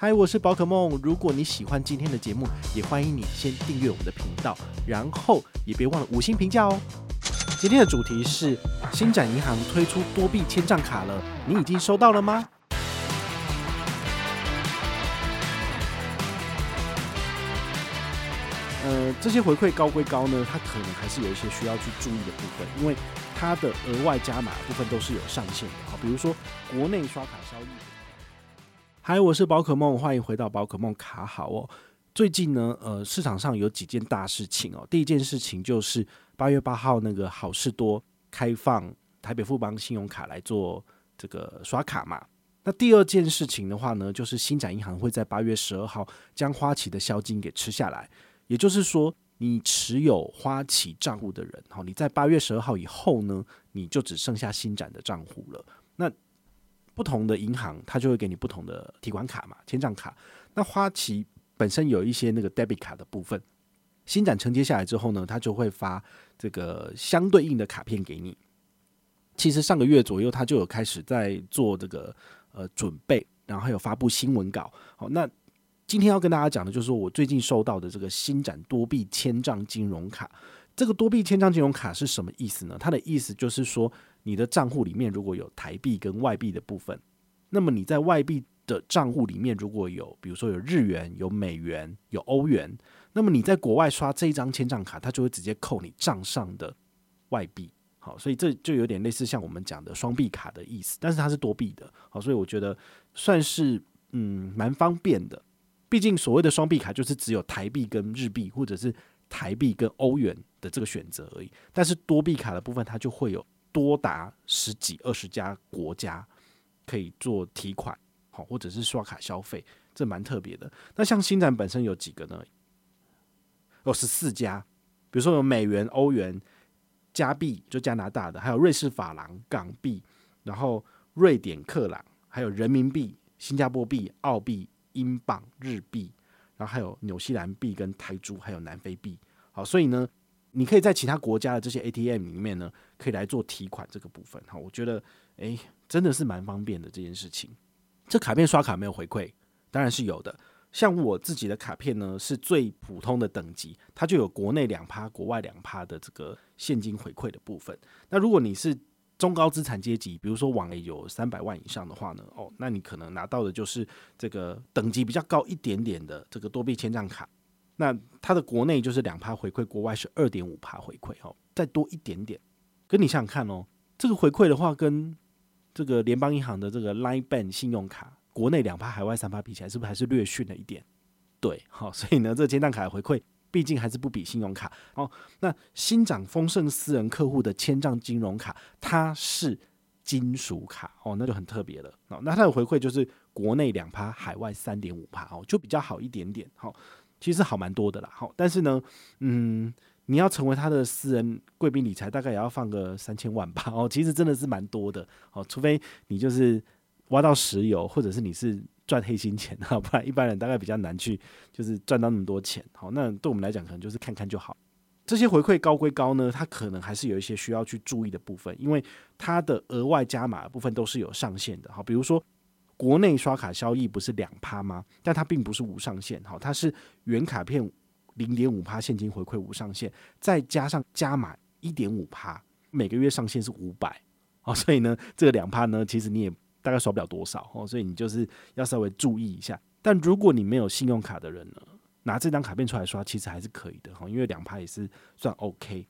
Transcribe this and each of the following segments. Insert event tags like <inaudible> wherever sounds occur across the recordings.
嗨，我是宝可梦。如果你喜欢今天的节目，也欢迎你先订阅我们的频道，然后也别忘了五星评价哦。今天的主题是星展银行推出多币签账卡了，你已经收到了吗？呃，这些回馈高归高呢，它可能还是有一些需要去注意的部分，因为它的额外加码部分都是有上限的。好，比如说国内刷卡交易。嗨，我是宝可梦，欢迎回到宝可梦卡好哦。最近呢，呃，市场上有几件大事情哦。第一件事情就是八月八号那个好事多开放台北富邦信用卡来做这个刷卡嘛。那第二件事情的话呢，就是星展银行会在八月十二号将花旗的销金给吃下来。也就是说，你持有花旗账户的人，哈，你在八月十二号以后呢，你就只剩下新展的账户了。那不同的银行，它就会给你不同的提款卡嘛，签账卡。那花旗本身有一些那个 debit 卡的部分，新展承接下来之后呢，它就会发这个相对应的卡片给你。其实上个月左右，它就有开始在做这个呃准备，然后还有发布新闻稿。好，那今天要跟大家讲的就是我最近收到的这个新展多币签账金融卡。这个多币签帐金融卡是什么意思呢？它的意思就是说，你的账户里面如果有台币跟外币的部分，那么你在外币的账户里面如果有，比如说有日元、有美元、有欧元，那么你在国外刷这一张签账卡，它就会直接扣你账上的外币。好，所以这就有点类似像我们讲的双币卡的意思，但是它是多币的。好，所以我觉得算是嗯蛮方便的。毕竟所谓的双币卡就是只有台币跟日币，或者是台币跟欧元的这个选择而已。但是多币卡的部分，它就会有。多达十几二十家国家可以做提款，好，或者是刷卡消费，这蛮特别的。那像星展本身有几个呢？有十四家，比如说有美元、欧元、加币，就加拿大的，还有瑞士法郎、港币，然后瑞典克朗，还有人民币、新加坡币、澳币、英镑、日币，然后还有纽西兰币跟泰铢，还有南非币。好，所以呢。你可以在其他国家的这些 ATM 里面呢，可以来做提款这个部分哈，我觉得诶，真的是蛮方便的这件事情。这卡片刷卡没有回馈，当然是有的。像我自己的卡片呢，是最普通的等级，它就有国内两趴、国外两趴的这个现金回馈的部分。那如果你是中高资产阶级，比如说网内有三百万以上的话呢，哦，那你可能拿到的就是这个等级比较高一点点的这个多币签账卡。那它的国内就是两趴回馈，国外是二点五趴回馈哦，再多一点点。跟你想想看哦，这个回馈的话，跟这个联邦银行的这个 Line Bank 信用卡国内两趴，海外三趴比起来，是不是还是略逊了一点？对，好，所以呢，这个签帐卡的回馈毕竟还是不比信用卡哦。那星展丰盛私人客户的千账金融卡，它是金属卡哦，那就很特别了哦。那它的回馈就是国内两趴，海外三点五趴哦，就比较好一点点。好。其实好蛮多的啦，好，但是呢，嗯，你要成为他的私人贵宾理财，大概也要放个三千万吧，哦，其实真的是蛮多的，哦，除非你就是挖到石油，或者是你是赚黑心钱，<laughs> 啊，不然一般人大概比较难去就是赚到那么多钱，好，那对我们来讲可能就是看看就好。这些回馈高归高呢，它可能还是有一些需要去注意的部分，因为它的额外加码部分都是有上限的，好，比如说。国内刷卡交易不是两趴吗？但它并不是无上限，好，它是原卡片零点五趴现金回馈无上限，再加上加码一点五趴，每个月上限是五百，哦，所以呢，这个两趴呢，其实你也大概刷不了多少哦，所以你就是要稍微注意一下。但如果你没有信用卡的人呢，拿这张卡片出来刷，其实还是可以的哈，因为两趴也是算 OK。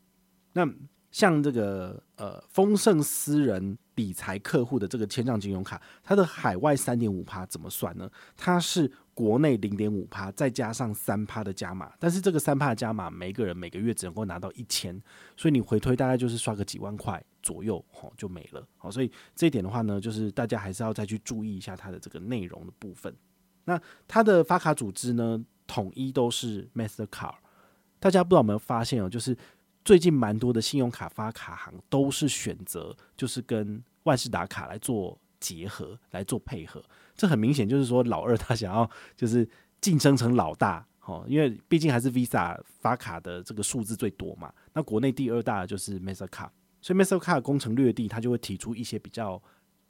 那像这个呃丰盛私人理财客户的这个签账金融卡，它的海外三点五趴怎么算呢？它是国内零点五趴，再加上三趴的加码，但是这个三趴的加码，每个人每个月只能够拿到一千，所以你回推大概就是刷个几万块左右，吼就没了。好，所以这一点的话呢，就是大家还是要再去注意一下它的这个内容的部分。那它的发卡组织呢，统一都是 Mastercard，大家不知道有没有发现哦，就是。最近蛮多的信用卡发卡行都是选择就是跟万事达卡来做结合来做配合，这很明显就是说老二他想要就是竞争成老大 <laughs> 哦，因为毕竟还是 Visa 发卡的这个数字最多嘛。那国内第二大就是 Mastercard，所以 Mastercard 攻城略地，他就会提出一些比较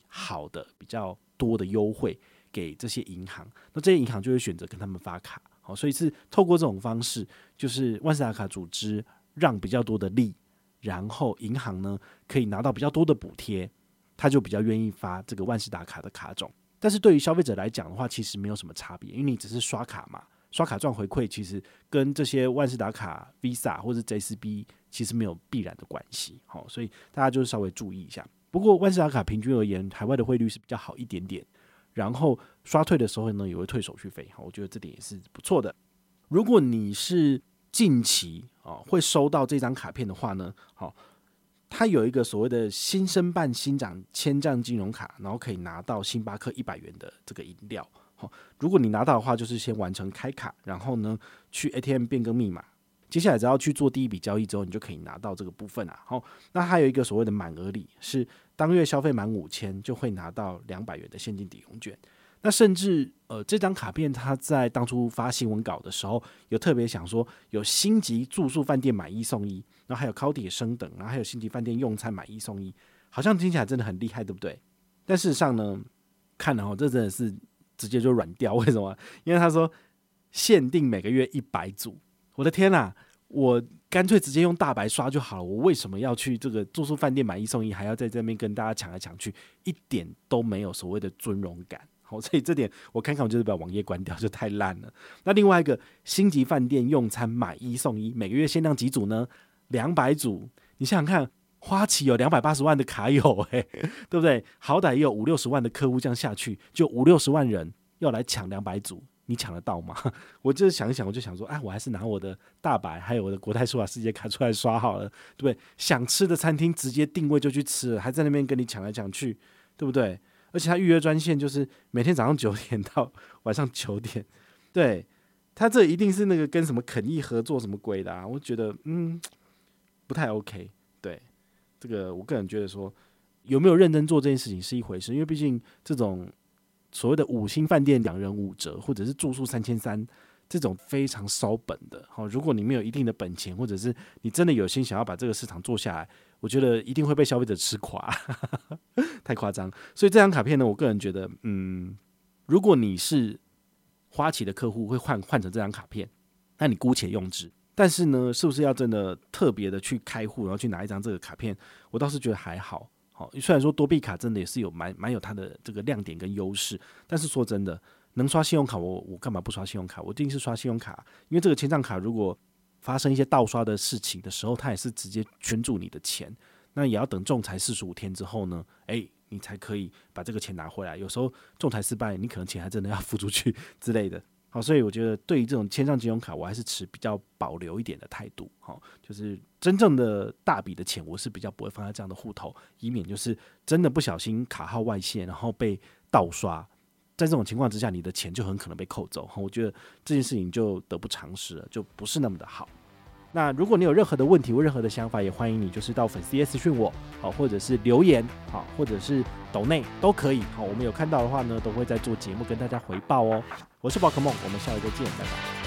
好的、比较多的优惠给这些银行，那这些银行就会选择跟他们发卡。好，所以是透过这种方式，就是万事达卡组织让比较多的利，然后银行呢可以拿到比较多的补贴，他就比较愿意发这个万事达卡的卡种。但是对于消费者来讲的话，其实没有什么差别，因为你只是刷卡嘛，刷卡赚回馈，其实跟这些万事达卡、Visa 或者 JCB 其实没有必然的关系。好，所以大家就稍微注意一下。不过万事达卡平均而言，海外的汇率是比较好一点点，然后刷退的时候呢，也会退手续费。好，我觉得这点也是不错的。如果你是近期啊会收到这张卡片的话呢，好。它有一个所谓的新生办新长千帐金融卡，然后可以拿到星巴克一百元的这个饮料。好，如果你拿到的话，就是先完成开卡，然后呢去 ATM 变更密码，接下来只要去做第一笔交易之后，你就可以拿到这个部分啊。好，那还有一个所谓的满额礼，是当月消费满五千就会拿到两百元的现金抵用券。那甚至呃，这张卡片他在当初发新闻稿的时候，有特别想说有星级住宿饭店买一送一，然后还有高铁升等，然后还有星级饭店用餐买一送一，好像听起来真的很厉害，对不对？但事实上呢，看了哦，这真的是直接就软掉，为什么？因为他说限定每个月一百组，我的天呐，我干脆直接用大白刷就好了，我为什么要去这个住宿饭店买一送一，还要在这边跟大家抢来抢去，一点都没有所谓的尊荣感。好，所以这点我看看，我就是把网页关掉，<laughs> 就太烂了。那另外一个星级饭店用餐买一送一，每个月限量几组呢？两百组。你想想看，花旗有两百八十万的卡友，欸，<laughs> 对不对？好歹也有五六十万的客户，这样下去就五六十万人要来抢两百组，你抢得到吗？<laughs> 我就是想一想，我就想说，哎，我还是拿我的大白还有我的国泰世华世界卡出来刷好了，对不对？想吃的餐厅直接定位就去吃了，还在那边跟你抢来抢去，对不对？而且他预约专线就是每天早上九点到晚上九点，<laughs> 对，他这一定是那个跟什么肯义合作什么鬼的啊？我觉得嗯不太 OK。对，这个我个人觉得说有没有认真做这件事情是一回事，因为毕竟这种所谓的五星饭店两人五折，或者是住宿三千三这种非常烧本的。好，如果你没有一定的本钱，或者是你真的有心想要把这个市场做下来。我觉得一定会被消费者吃垮，<laughs> 太夸张。所以这张卡片呢，我个人觉得，嗯，如果你是花旗的客户，会换换成这张卡片，那你姑且用之。但是呢，是不是要真的特别的去开户，然后去拿一张这个卡片？我倒是觉得还好。好，虽然说多币卡真的也是有蛮蛮有它的这个亮点跟优势，但是说真的，能刷信用卡，我我干嘛不刷信用卡？我一定是刷信用卡，因为这个签账卡如果。发生一些盗刷的事情的时候，他也是直接圈住你的钱，那也要等仲裁四十五天之后呢，诶，你才可以把这个钱拿回来。有时候仲裁失败，你可能钱还真的要付出去之类的。好，所以我觉得对于这种签账金融卡，我还是持比较保留一点的态度。好，就是真正的大笔的钱，我是比较不会放在这样的户头，以免就是真的不小心卡号外泄，然后被盗刷。在这种情况之下，你的钱就很可能被扣走。我觉得这件事情就得不偿失了，就不是那么的好。那如果你有任何的问题或任何的想法，也欢迎你就是到粉丝页私讯我，好，或者是留言，好，或者是抖内都可以。好，我们有看到的话呢，都会在做节目跟大家回报哦。我是宝可梦，我们下回再见，拜拜。